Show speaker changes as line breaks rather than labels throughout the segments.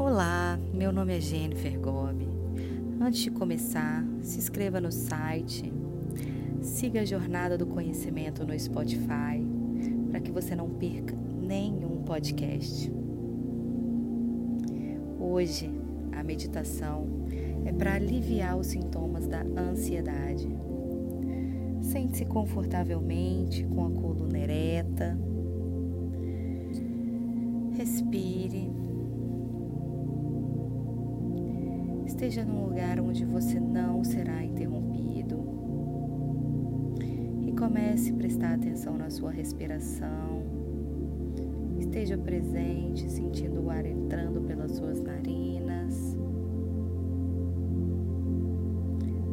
Olá, meu nome é Jennifer Gobi. Antes de começar, se inscreva no site, siga a Jornada do Conhecimento no Spotify, para que você não perca nenhum podcast. Hoje, a meditação é para aliviar os sintomas da ansiedade. Sente-se confortavelmente com a coluna ereta. Respire. Esteja num lugar onde você não será interrompido. E comece a prestar atenção na sua respiração. Esteja presente, sentindo o ar entrando pelas suas narinas.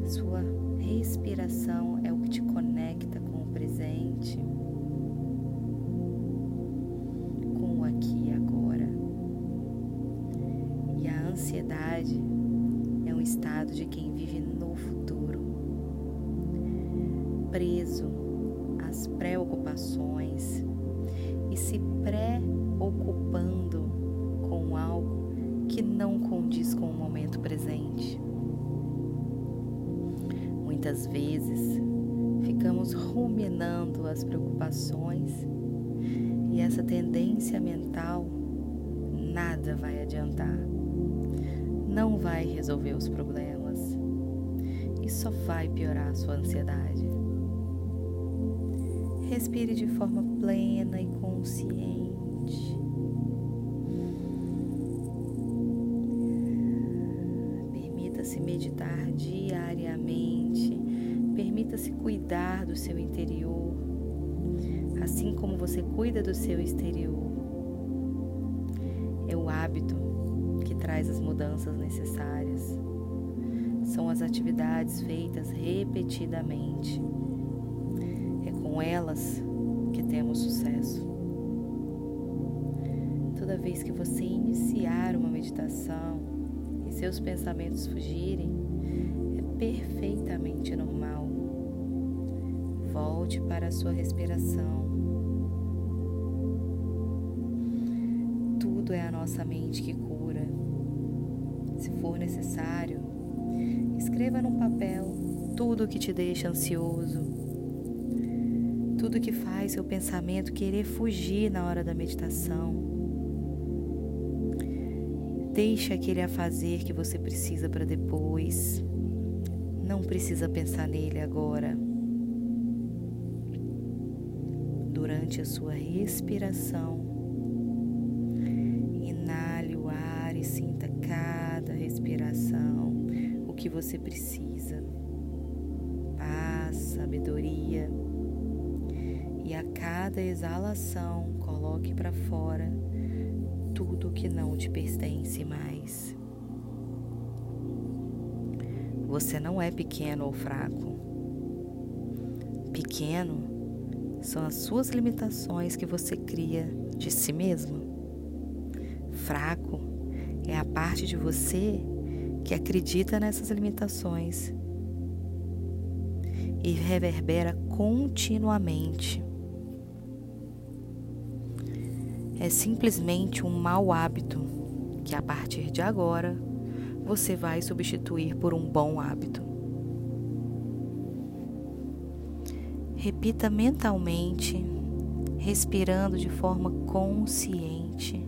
Sua respiração é o que te conecta estado de quem vive no futuro, preso às preocupações e se preocupando com algo que não condiz com o momento presente. Muitas vezes ficamos ruminando as preocupações e essa tendência mental nada vai adiantar. Não vai resolver os problemas e só vai piorar a sua ansiedade. Respire de forma plena e consciente. Permita-se meditar diariamente. Permita-se cuidar do seu interior, assim como você cuida do seu exterior. É o hábito traz as mudanças necessárias. São as atividades feitas repetidamente. É com elas que temos sucesso. Toda vez que você iniciar uma meditação e seus pensamentos fugirem, é perfeitamente normal. Volte para a sua respiração. Tudo é a nossa mente que cura. Se for necessário, escreva num papel tudo o que te deixa ansioso, tudo que faz seu pensamento querer fugir na hora da meditação. Deixa aquele a fazer que você precisa para depois. Não precisa pensar nele agora. Durante a sua respiração, que você precisa. Paz, sabedoria. E a cada exalação, coloque para fora tudo que não te pertence mais. Você não é pequeno ou fraco. Pequeno são as suas limitações que você cria de si mesmo. Fraco é a parte de você que acredita nessas limitações e reverbera continuamente. É simplesmente um mau hábito que a partir de agora você vai substituir por um bom hábito. Repita mentalmente, respirando de forma consciente,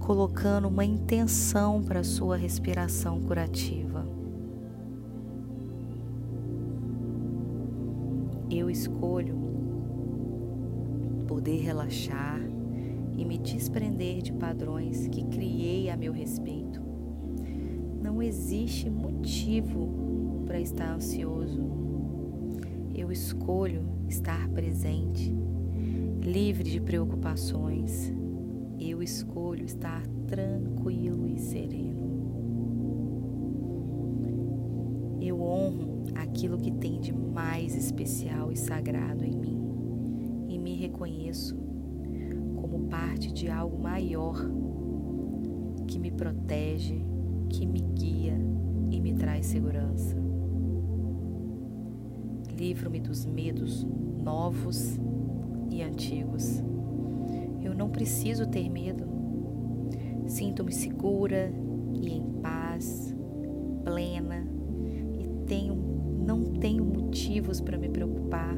colocando uma intenção para a sua respiração curativa. Eu escolho poder relaxar e me desprender de padrões que criei a meu respeito. Não existe motivo para estar ansioso. Eu escolho estar presente, livre de preocupações. Eu escolho estar tranquilo e sereno. Eu honro aquilo que tem de mais especial e sagrado em mim e me reconheço como parte de algo maior que me protege, que me guia e me traz segurança. Livro-me dos medos novos e antigos. Não preciso ter medo. Sinto-me segura e em paz, plena e tenho, não tenho motivos para me preocupar.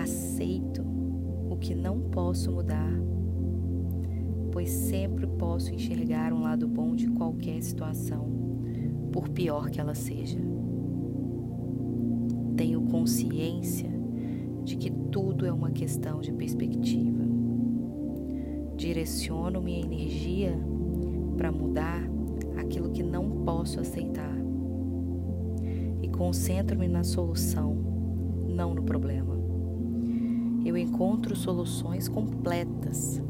Aceito o que não posso mudar, pois sempre posso enxergar um lado bom de qualquer situação, por pior que ela seja. Tenho consciência de que tudo é uma questão de perspectiva. Direciono minha energia para mudar aquilo que não posso aceitar e concentro-me na solução, não no problema. Eu encontro soluções completas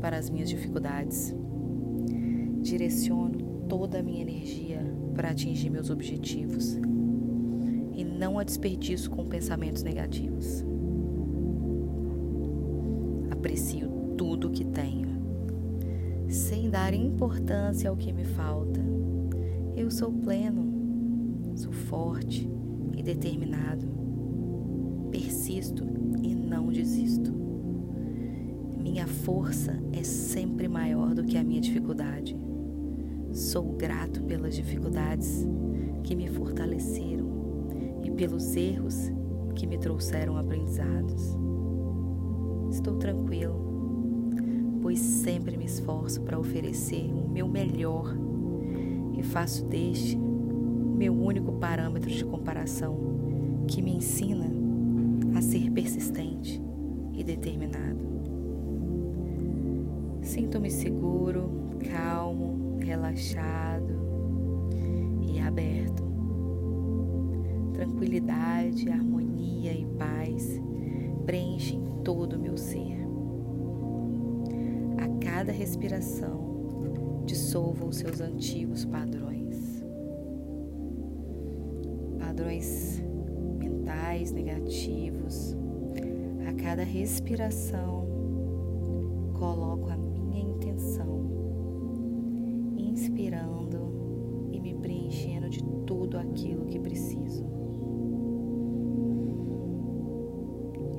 para as minhas dificuldades. Direciono toda a minha energia para atingir meus objetivos e não a desperdiço com pensamentos negativos. Aprecio tudo o que tenho, sem dar importância ao que me falta. Eu sou pleno, sou forte e determinado. Persisto e não desisto. Minha força é sempre maior do que a minha dificuldade. Sou grato pelas dificuldades que me fortaleceram e pelos erros que me trouxeram aprendizados. Estou tranquilo, pois sempre me esforço para oferecer o meu melhor e faço deste meu único parâmetro de comparação que me ensina a ser persistente e determinado. Sinto-me seguro, calmo, relaxado e aberto. Tranquilidade, harmonia e paz preenchem todo o meu ser. Cada respiração, dissolva os seus antigos padrões. Padrões mentais negativos. A cada respiração, coloco a minha intenção, inspirando e me preenchendo de tudo aquilo que preciso.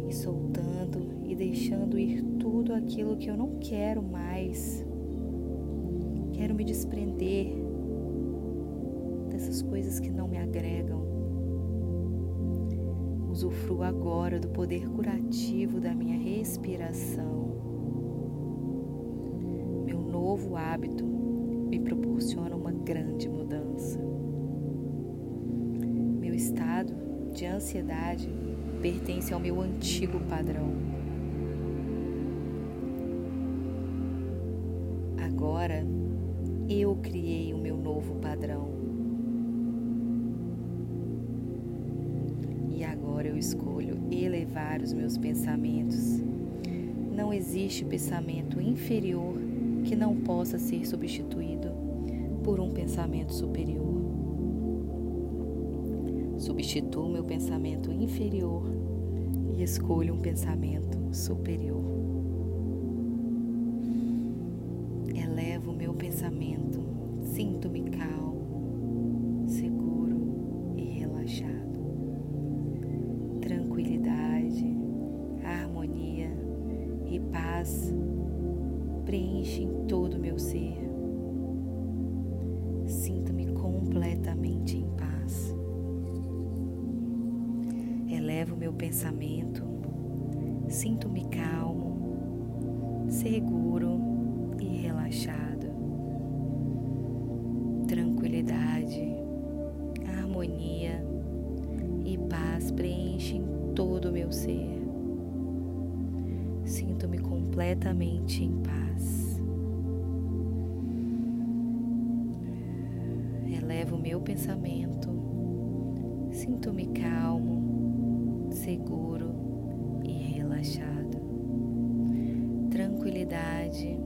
E e deixando ir tudo aquilo que eu não quero mais. Quero me desprender dessas coisas que não me agregam. Usufruo agora do poder curativo da minha respiração novo hábito me proporciona uma grande mudança. Meu estado de ansiedade pertence ao meu antigo padrão. Agora eu criei o meu novo padrão. E agora eu escolho elevar os meus pensamentos. Não existe pensamento inferior que não possa ser substituído por um pensamento superior. Substituo meu pensamento inferior e escolho um pensamento superior. Sinto-me calmo, seguro e relaxado. Tranquilidade, harmonia e paz preenchem todo o meu ser. Sinto-me completamente em paz. Elevo meu pensamento, sinto-me calmo, seguro e relaxado. Tranquilidade, harmonia e paz preenchem todo o meu ser. Sinto-me completamente em paz. Elevo o meu pensamento, sinto-me calmo, seguro e relaxado. Tranquilidade,